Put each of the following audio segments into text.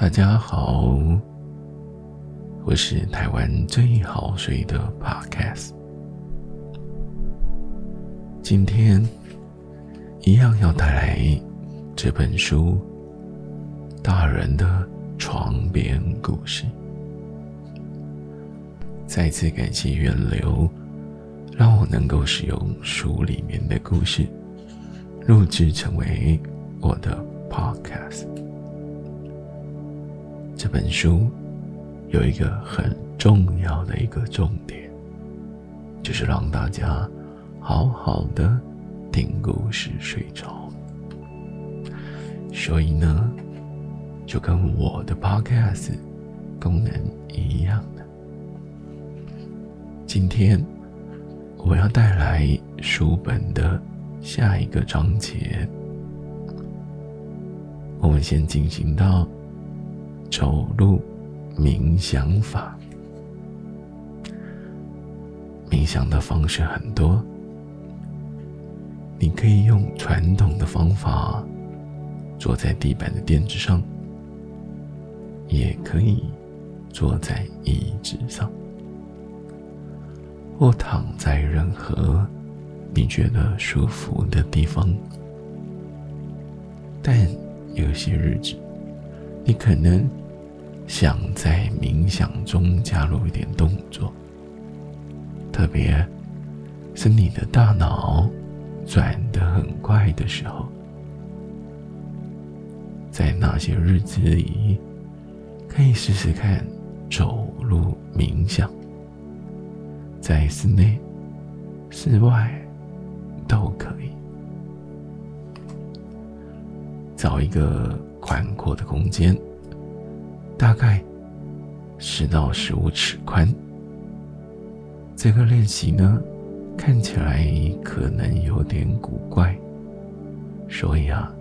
大家好，我是台湾最好睡的 Podcast。今天一样要带来这本书《大人的床边故事》。再次感谢源流，让我能够使用书里面的故事录制成为我的 Podcast。这本书有一个很重要的一个重点，就是让大家好好的听故事睡着。所以呢，就跟我的 Podcast 功能一样的，今天我要带来书本的下一个章节。我们先进行到。走路冥想法，冥想的方式很多。你可以用传统的方法，坐在地板的垫子上，也可以坐在椅子上，或躺在任何你觉得舒服的地方。但有些日子。你可能想在冥想中加入一点动作，特别是你的大脑转得很快的时候，在那些日子里，可以试试看走路冥想，在室内、室外都可以，找一个。宽阔的空间，大概十到十五尺宽。这个练习呢，看起来可能有点古怪，所以啊，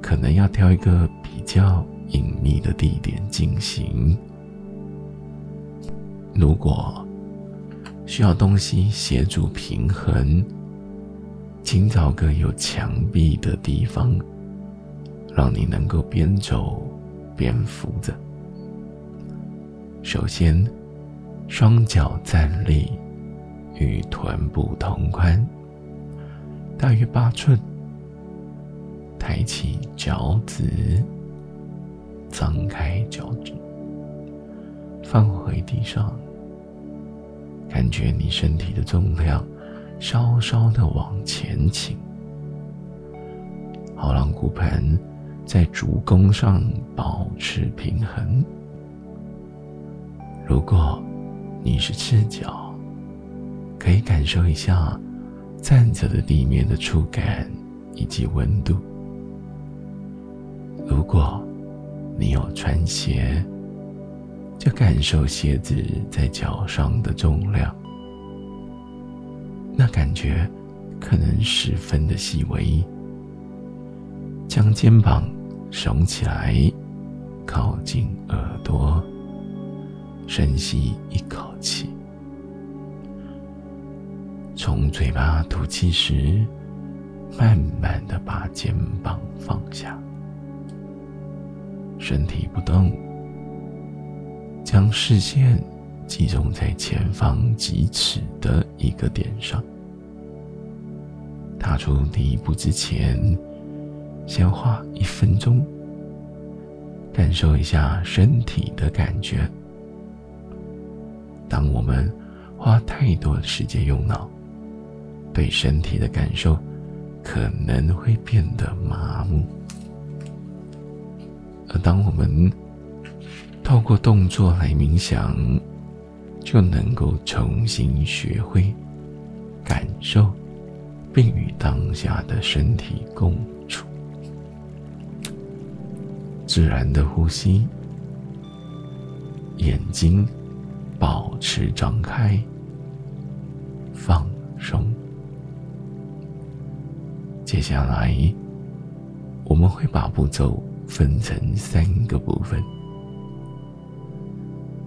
可能要挑一个比较隐秘的地点进行。如果需要东西协助平衡，请找个有墙壁的地方。让你能够边走边扶着。首先，双脚站立，与臀部同宽，大约八寸。抬起脚趾，张开脚趾，放回地上。感觉你身体的重量稍稍的往前倾，好让骨盆。在足弓上保持平衡。如果你是赤脚，可以感受一下站着的地面的触感以及温度。如果你有穿鞋，就感受鞋子在脚上的重量，那感觉可能十分的细微。将肩膀。耸起来，靠近耳朵，深吸一口气。从嘴巴吐气时，慢慢的把肩膀放下，身体不动，将视线集中在前方几尺的一个点上。踏出第一步之前。先花一分钟，感受一下身体的感觉。当我们花太多时间用脑，对身体的感受可能会变得麻木；而当我们透过动作来冥想，就能够重新学会感受，并与当下的身体共。自然的呼吸，眼睛保持张开，放松。接下来，我们会把步骤分成三个部分。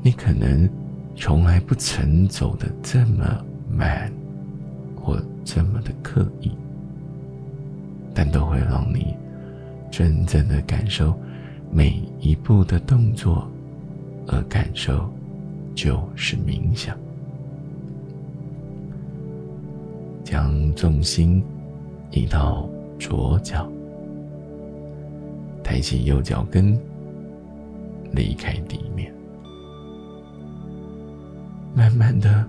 你可能从来不曾走的这么慢，或这么的刻意，但都会让你真正的感受。每一步的动作，而感受就是冥想。将重心移到左脚，抬起右脚跟，离开地面，慢慢的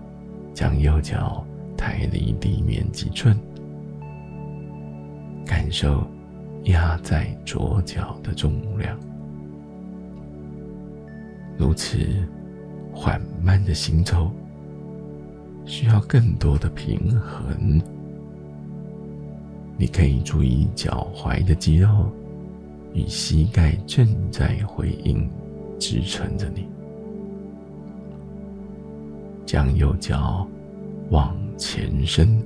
将右脚抬离地面几寸，感受压在左脚的重量。如此缓慢的行走。需要更多的平衡。你可以注意脚踝的肌肉与膝盖正在回应，支撑着你。将右脚往前伸，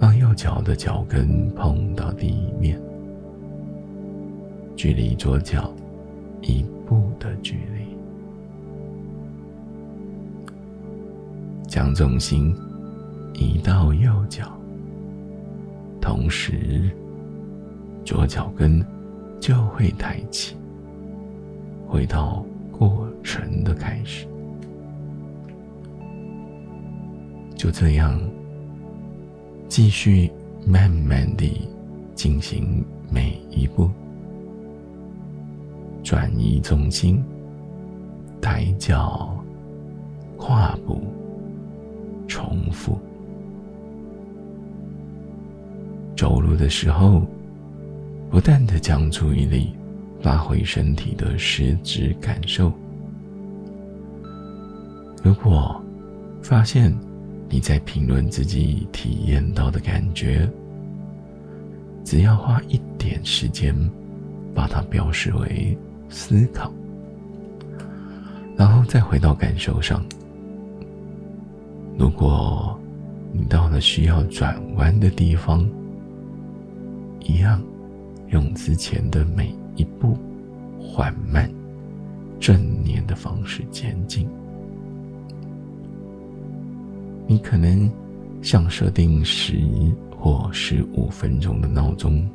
让右脚的脚跟碰到地面，距离左脚一步的距离。将重心移到右脚，同时左脚跟就会抬起，回到过程的开始。就这样，继续慢慢地进行每一步，转移重心，抬脚，跨步。重复走路的时候，不断的将注意力拉回身体的实质感受。如果发现你在评论自己体验到的感觉，只要花一点时间，把它表示为思考，然后再回到感受上。如果你到了需要转弯的地方，一样用之前的每一步缓慢、正念的方式前进。你可能想设定十或十五分钟的闹钟，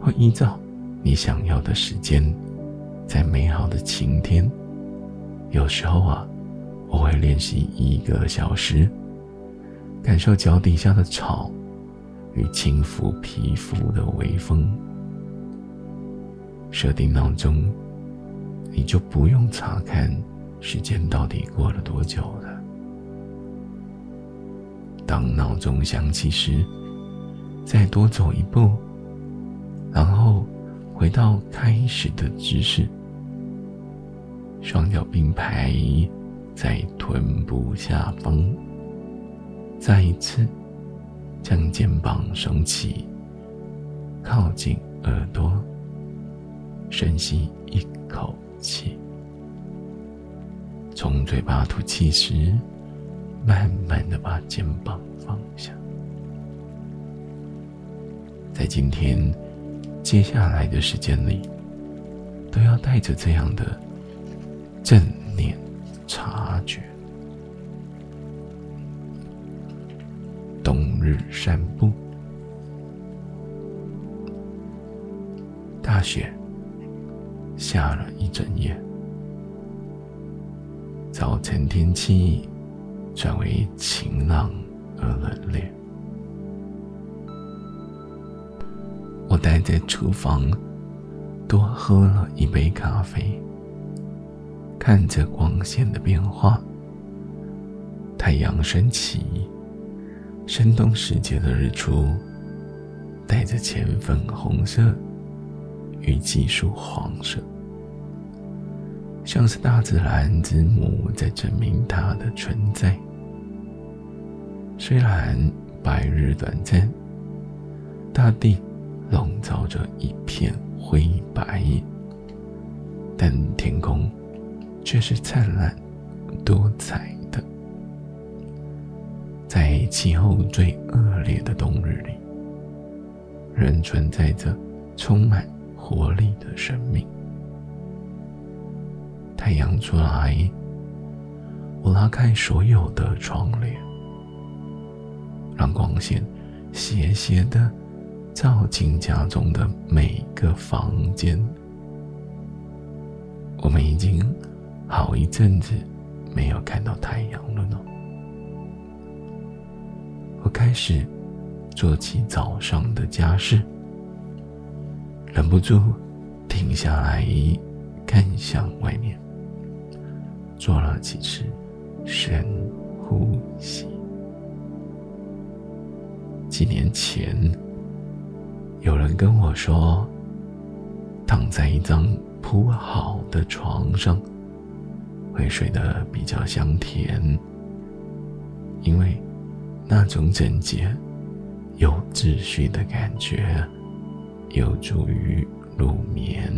或依照你想要的时间，在美好的晴天，有时候啊。我会练习一个小时，感受脚底下的草与轻抚皮肤的微风。设定闹钟，你就不用查看时间到底过了多久了。当闹钟响起时，再多走一步，然后回到开始的姿势，双脚并排。在臀部下方，再一次将肩膀耸起，靠近耳朵，深吸一口气，从嘴巴吐气时，慢慢的把肩膀放下。在今天接下来的时间里，都要带着这样的正念。察觉。冬日散步，大雪下了一整夜，早晨天气转为晴朗而冷冽。待在厨房，多喝了一杯咖啡。看着光线的变化，太阳升起，深冬时节的日出，带着浅粉红色与几束黄色，像是大自然之母在证明它的存在。虽然白日短暂，大地笼罩着一片灰白，但天空。却是灿烂多彩的。在气候最恶劣的冬日里，仍存在着充满活力的生命。太阳出来，我拉开所有的窗帘，让光线斜斜的照进家中的每个房间。我们已经好一阵子没有看到太阳了呢。我开始做起早上的家事，忍不住停下来看向外面，做了几次深呼吸。几年前，有人跟我说，躺在一张铺好的床上，会睡得比较香甜，因为那种整洁、有秩序的感觉，有助于入眠。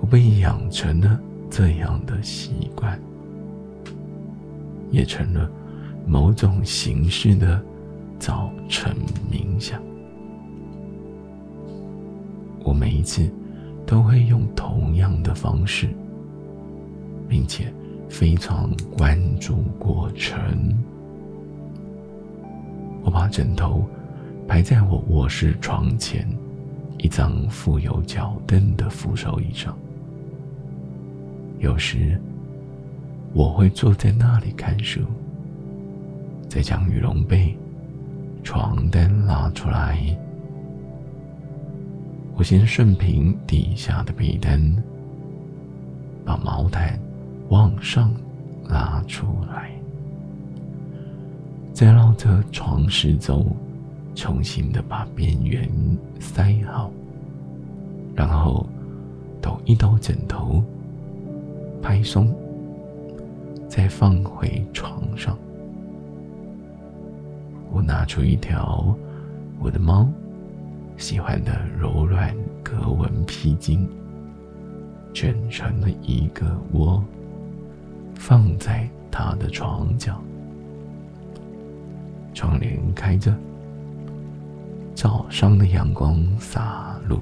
我被养成了这样的习惯，也成了。某种形式的早晨冥想，我每一次都会用同样的方式，并且非常关注过程。我把枕头排在我卧室床前一张附有脚凳的扶手椅上，有时我会坐在那里看书。再将羽绒被、床单拉出来，我先顺平底下的被单，把毛毯往上拉出来，再绕着床四周重新的把边缘塞好，然后抖一抖枕头，拍松，再放回床上。拿出一条我的猫喜欢的柔软格纹披巾，卷成了一个窝，放在它的床角。窗帘开着，早上的阳光洒入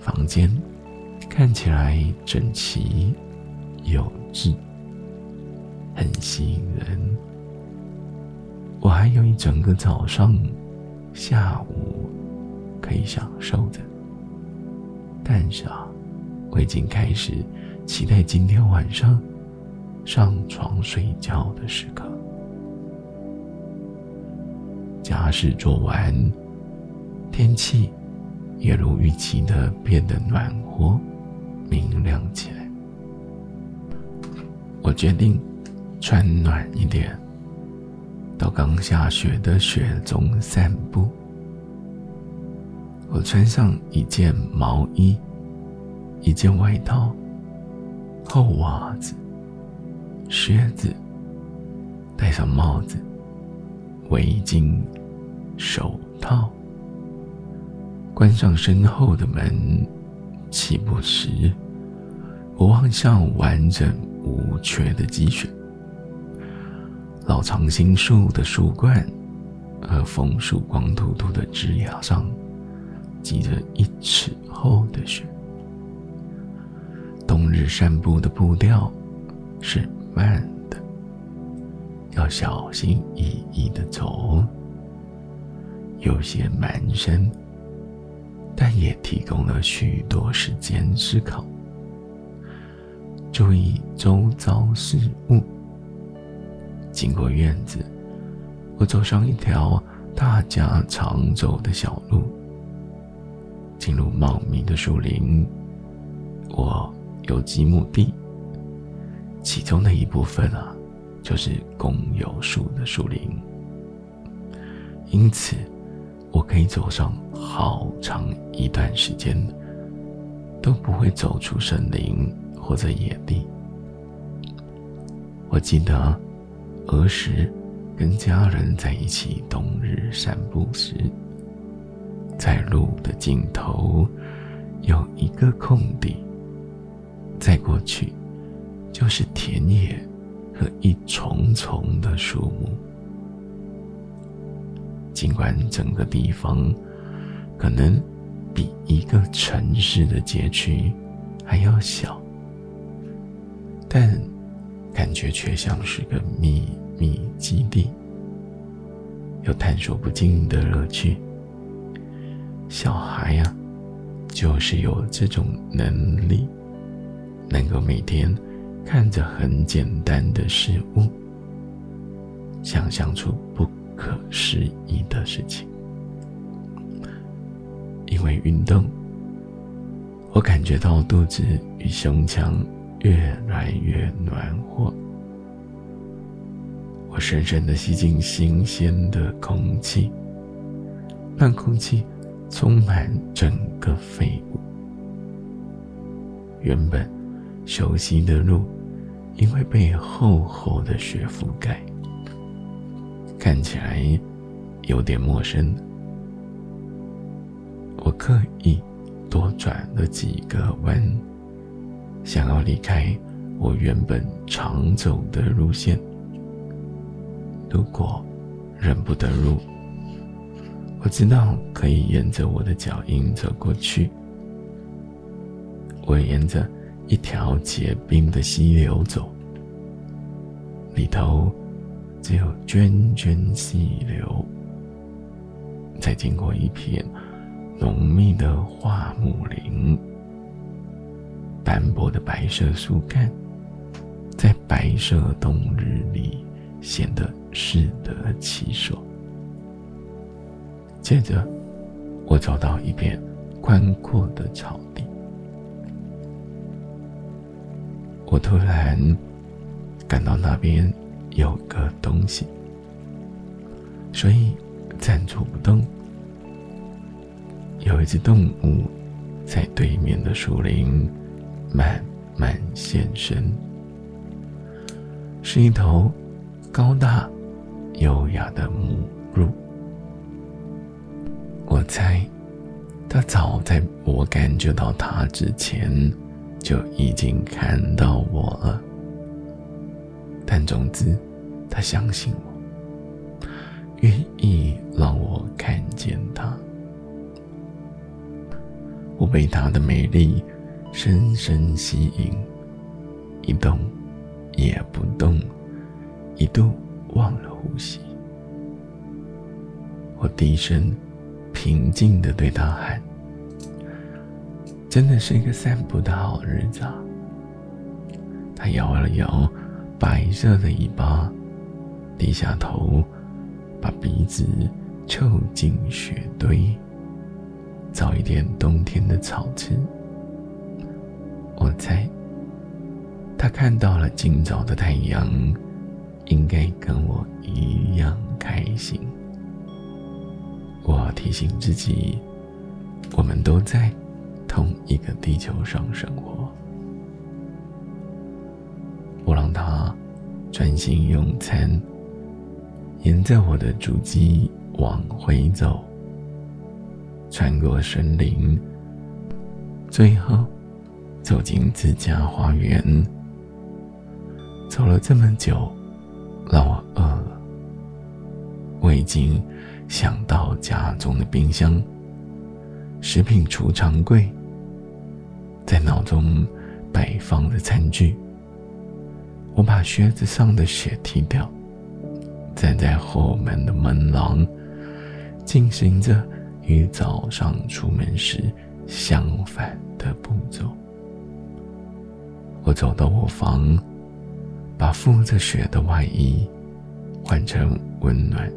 房间，看起来整齐有致，很吸引人。我还有一整个早上、下午可以享受的，但是啊，我已经开始期待今天晚上上床睡觉的时刻。家事做完，天气也如预期的变得暖和、明亮起来。我决定穿暖一点。到刚下雪的雪中散步。我穿上一件毛衣，一件外套，厚袜子，靴子，戴上帽子，围巾，手套。关上身后的门，起步时，我望向完整无缺的积雪。老长青树的树冠和枫树光秃秃的枝桠上，积着一尺厚的雪。冬日散步的步调是慢的，要小心翼翼的走，有些蹒跚，但也提供了许多时间思考，注意周遭事物。经过院子，我走上一条大家常走的小路，进入茂密的树林。我有几亩地，其中的一部分啊，就是公有树的树林，因此我可以走上好长一段时间，都不会走出森林或者野地。我记得。儿时，跟家人在一起冬日散步时，在路的尽头有一个空地，再过去就是田野和一重重的树木。尽管整个地方可能比一个城市的街区还要小，但。感觉却像是个秘密基地。有探索不尽的乐趣。小孩呀，就是有这种能力，能够每天看着很简单的事物，想象出不可思议的事情。因为运动，我感觉到肚子与胸腔越来越暖和。我深深的吸进新鲜的空气，让空气充满整个肺部。原本熟悉的路，因为被厚厚的雪覆盖，看起来有点陌生。我刻意多转了几个弯，想要离开我原本常走的路线。如果认不得路，我知道可以沿着我的脚印走过去。我沿着一条结冰的溪流走，里头只有涓涓细流。再经过一片浓密的花，斑驳的白色树干，在白色冬日里显得。适得其所。接着，我走到一片宽阔的草地，我突然感到那边有个东西，所以站住不动。有一只动物在对面的树林慢慢现身，是一头高大。优雅的母鹿，我猜，它早在我感觉到它之前，就已经看到我了。但总之，它相信我，愿意让我看见它。我被它的美丽深深吸引，一动也不动，一度忘了。呼吸，我低声、平静的对他喊：“真的是一个散步的好日子。”啊！”他摇了摇白色的尾巴，低下头，把鼻子凑进雪堆，找一点冬天的草吃。我猜，他看到了今早的太阳。应该跟我一样开心。我提醒自己，我们都在同一个地球上生活。我让他专心用餐，沿着我的足迹往回走，穿过森林，最后走进自家花园。走了这么久。让我饿了。我已经想到家中的冰箱、食品储藏柜，在脑中摆放着餐具。我把靴子上的雪踢掉，站在后门的门廊，进行着与早上出门时相反的步骤。我走到卧房。把覆着雪的外衣换成温暖、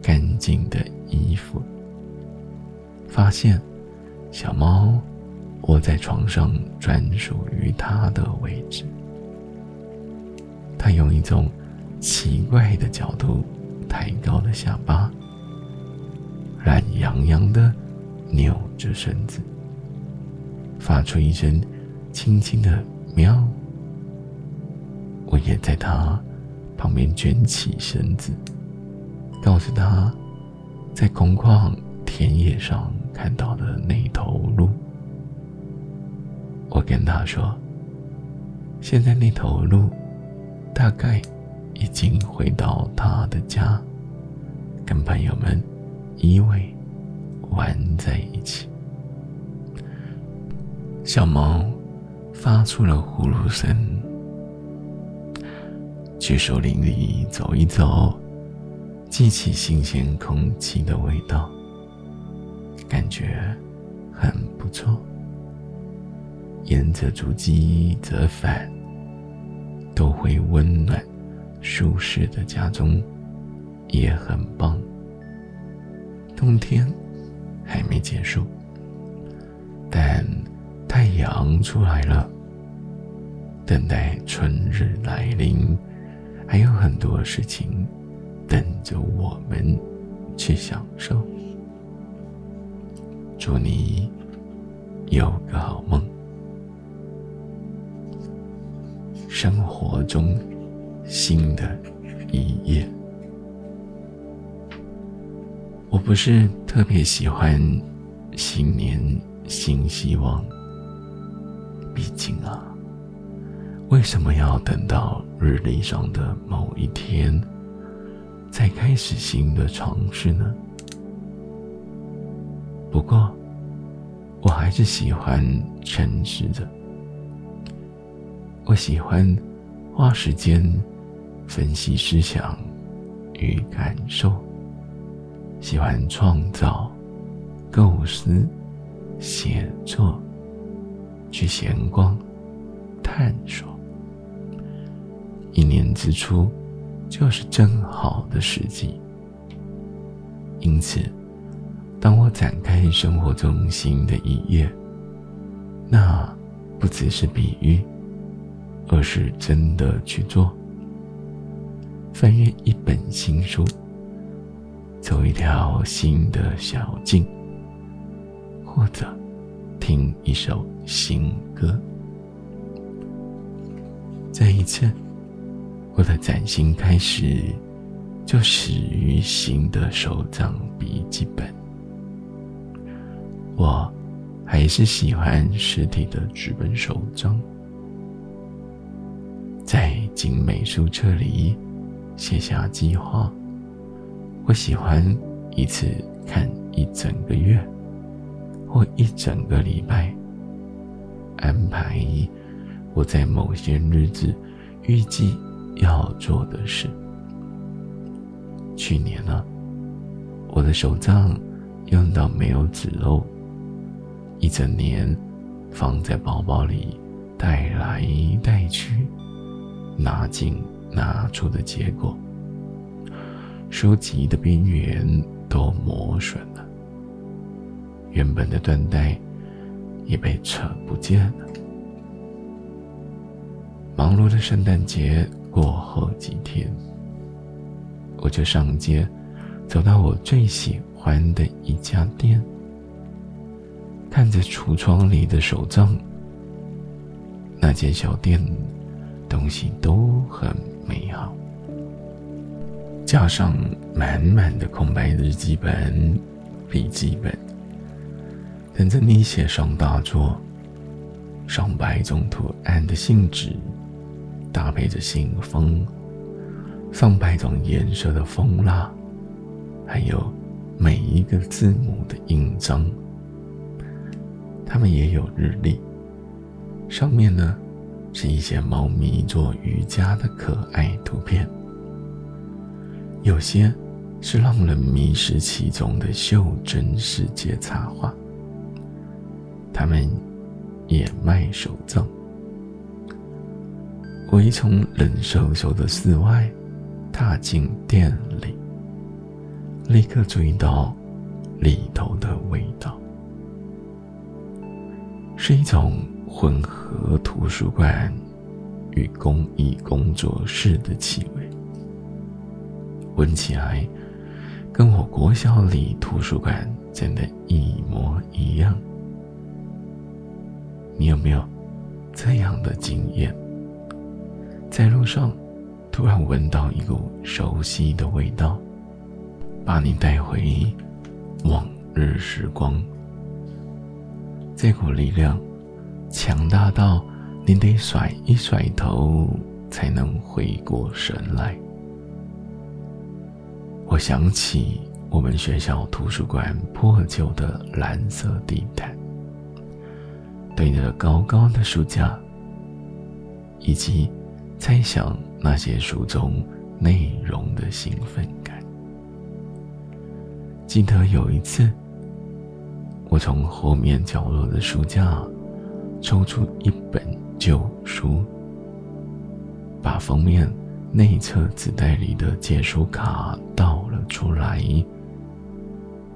干净的衣服。发现小猫窝在床上专属于它的位置。它用一种奇怪的角度抬高了下巴，懒洋洋的扭着身子，发出一声轻轻的喵。我也在他旁边卷起身子，告诉他，在空旷田野上看到的那头鹿。我跟他说，现在那头鹿大概已经回到他的家，跟朋友们依偎玩在一起。小猫发出了呼噜声。去树林里走一走，记起新鲜空气的味道，感觉很不错。沿着足迹折返，都会温暖舒适的家中，也很棒。冬天还没结束，但太阳出来了，等待春日来临，还有很多事情等着我们去享受。祝你有个好梦。生活中新的一页。我不是特别喜欢新年新希望，毕竟啊，为什么要等到日历上的某一天再开始新的尝试呢？不过，我还是喜欢诚实的。我喜欢花时间分析思想与感受，喜欢创造、构思、写作、去闲逛、探索。一年之初就是正好的时机，因此，当我展开生活中新的一页，那不只是比喻。而是真的去做，翻阅一本新书，走一条新的小径，或者听一首新歌。这一次，我的崭新开始就始于新的手账笔记本。我还是喜欢实体的纸本手账。在精美书册里写下计划。我喜欢一次看一整个月，或一整个礼拜。安排我在某些日子预计要做的事。去年呢，我的手账用到没有纸漏，一整年放在包包里带来带去。拿进拿出的结果，书籍的边缘都磨损了，原本的缎带也被扯不见了。忙碌的圣诞节过后几天，我就上街，走到我最喜欢的一家店，看着橱窗里的手账，那间小店。东西都很美好，加上满满的空白日记本、笔记本，等着你写上大作。上百种图案的信纸，搭配着信封，上百种颜色的封蜡，还有每一个字母的印章。他们也有日历，上面呢。是一些猫咪做瑜伽的可爱图片，有些是让人迷失其中的袖珍世界插画。他们也卖手账。我一从冷飕飕的室外踏进店里，立刻注意到里头的味道，是一种。混合图书馆与公益工作室的气味，闻起来跟我国小里图书馆真的一模一样。你有没有这样的经验？在路上突然闻到一股熟悉的味道，把你带回往日时光。这股力量。强大到你得甩一甩头才能回过神来。我想起我们学校图书馆破旧的蓝色地毯，对着高高的书架，以及猜想那些书中内容的兴奋感。记得有一次，我从后面角落的书架抽出一本旧书，把封面内侧纸袋里的借书卡倒了出来，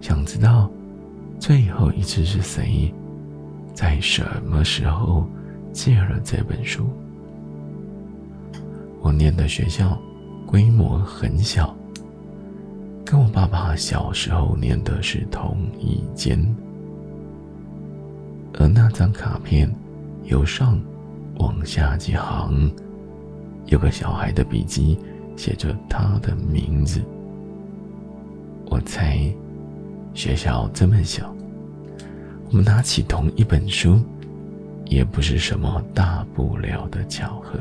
想知道最后一次是谁，在什么时候借了这本书。我念的学校规模很小。跟我爸爸小时候念的是同一间，而那张卡片由上往下几行，有个小孩的笔迹，写着他的名字。我猜，学校这么小，我们拿起同一本书，也不是什么大不了的巧合。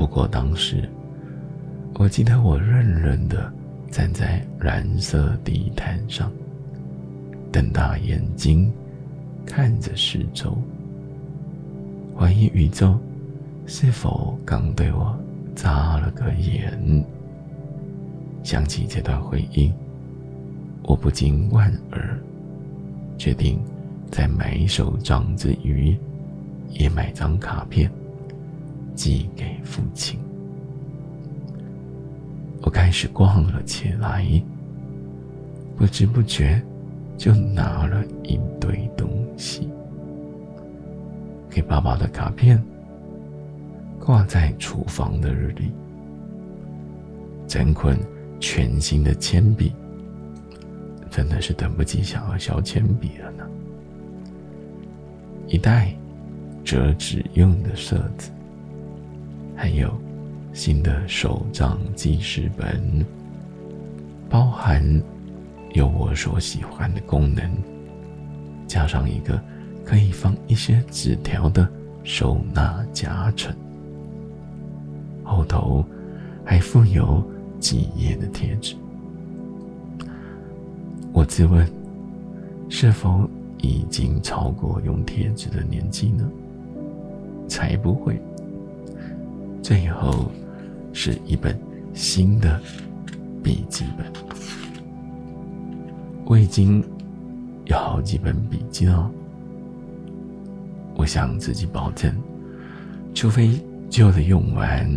不过当时，我记得我愣愣的。站在蓝色地毯上，瞪大眼睛看着四周，怀疑宇宙是否刚对我眨了个眼。想起这段回忆，我不禁莞尔，决定再买一手账之余，也买张卡片寄给父亲。我开始逛了起来，不知不觉就拿了一堆东西。给爸爸的卡片挂在厨房的日历，整捆全新的铅笔，真的是等不及想要削铅笔了呢。一袋折纸用的色子，还有。新的手账记事本，包含有我所喜欢的功能，加上一个可以放一些纸条的收纳夹层，后头还附有几页的贴纸。我自问，是否已经超过用贴纸的年纪呢？才不会。最后，是一本新的笔记本。我已经有好几本笔记了。我向自己保证，除非旧的用完，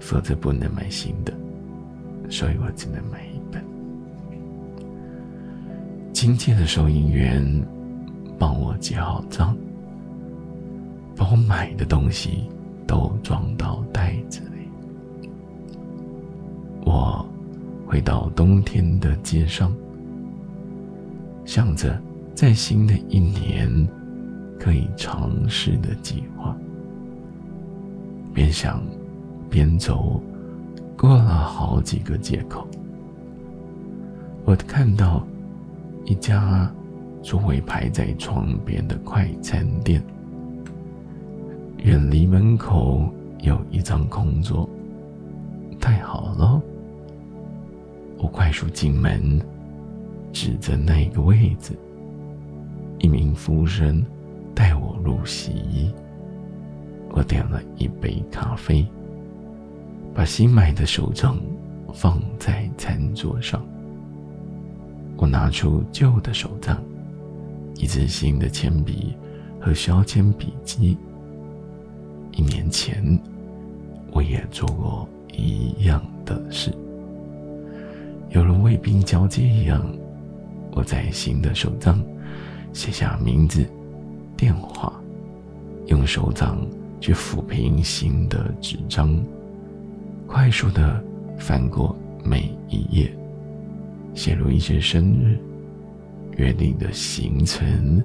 否则不能买新的。所以我只能买一本。亲切的收银员帮我结好账，把我买的东西。都装到袋子里。我回到冬天的街上，想着在新的一年可以尝试的计划，边想边走，过了好几个街口，我看到一家座位排在窗边的快餐店。远离门口有一张空座，太好了！我快速进门，指着那个位子。一名服务生带我入席。我点了一杯咖啡，把新买的手账放在餐桌上。我拿出旧的手账，一支新的铅笔和削铅笔机。一年前，我也做过一样的事。有了卫兵交接一样，我在新的手账写下名字、电话，用手掌去抚平新的纸张，快速的翻过每一页，写入一些生日、约定的行程，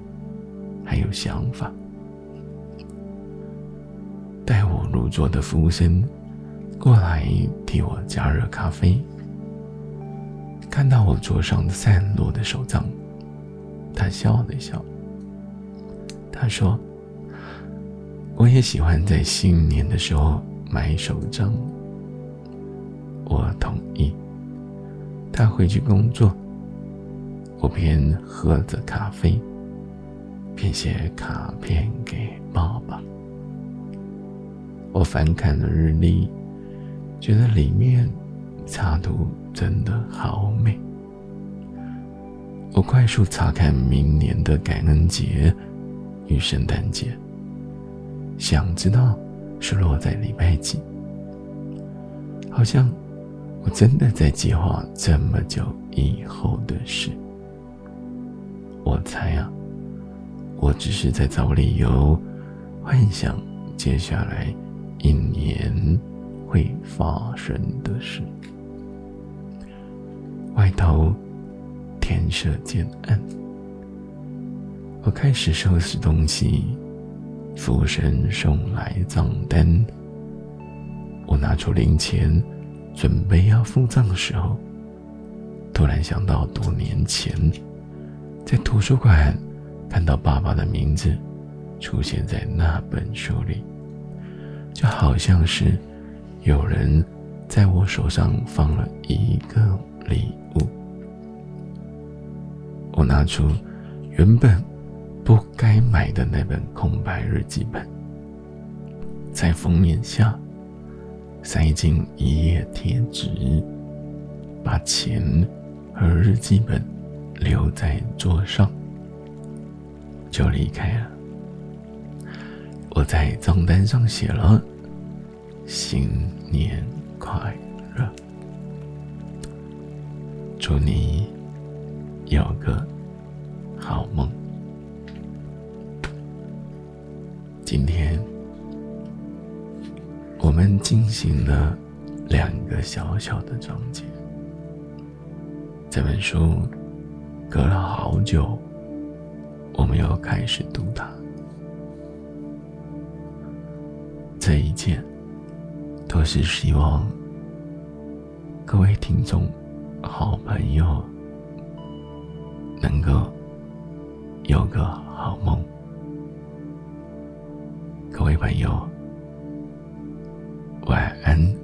还有想法。入座的服务生过来替我加热咖啡。看到我桌上散落的手账，他笑了笑。他说：“我也喜欢在新年的时候买手账。”我同意。他回去工作，我边喝着咖啡，边写卡片给爸爸。我翻看了日历，觉得里面插图真的好美。我快速查看明年的感恩节与圣诞节，想知道是落在礼拜几。好像我真的在计划这么久以后的事。我猜啊，我只是在找理由，幻想接下来一年会发生的事。外头天色渐暗，我开始收拾东西。服务生送来账单。我拿出零钱，准备要付账的时候，突然想到多年前在图书馆看到爸爸的名字出现在那本书里，就好像是有人在我手上放了一个礼物。我拿出原本不该买的那本空白日记本，在封面下。塞进一页贴纸，把钱和日记本留在桌上，就离开了。我在账单上写了“新年快乐”，祝你有个好梦。今天。我们进行了两个小小的章节。这本书隔了好久，我们又开始读它。这一切都是希望各位听众、好朋友能够有个好梦。各位朋友。晚安。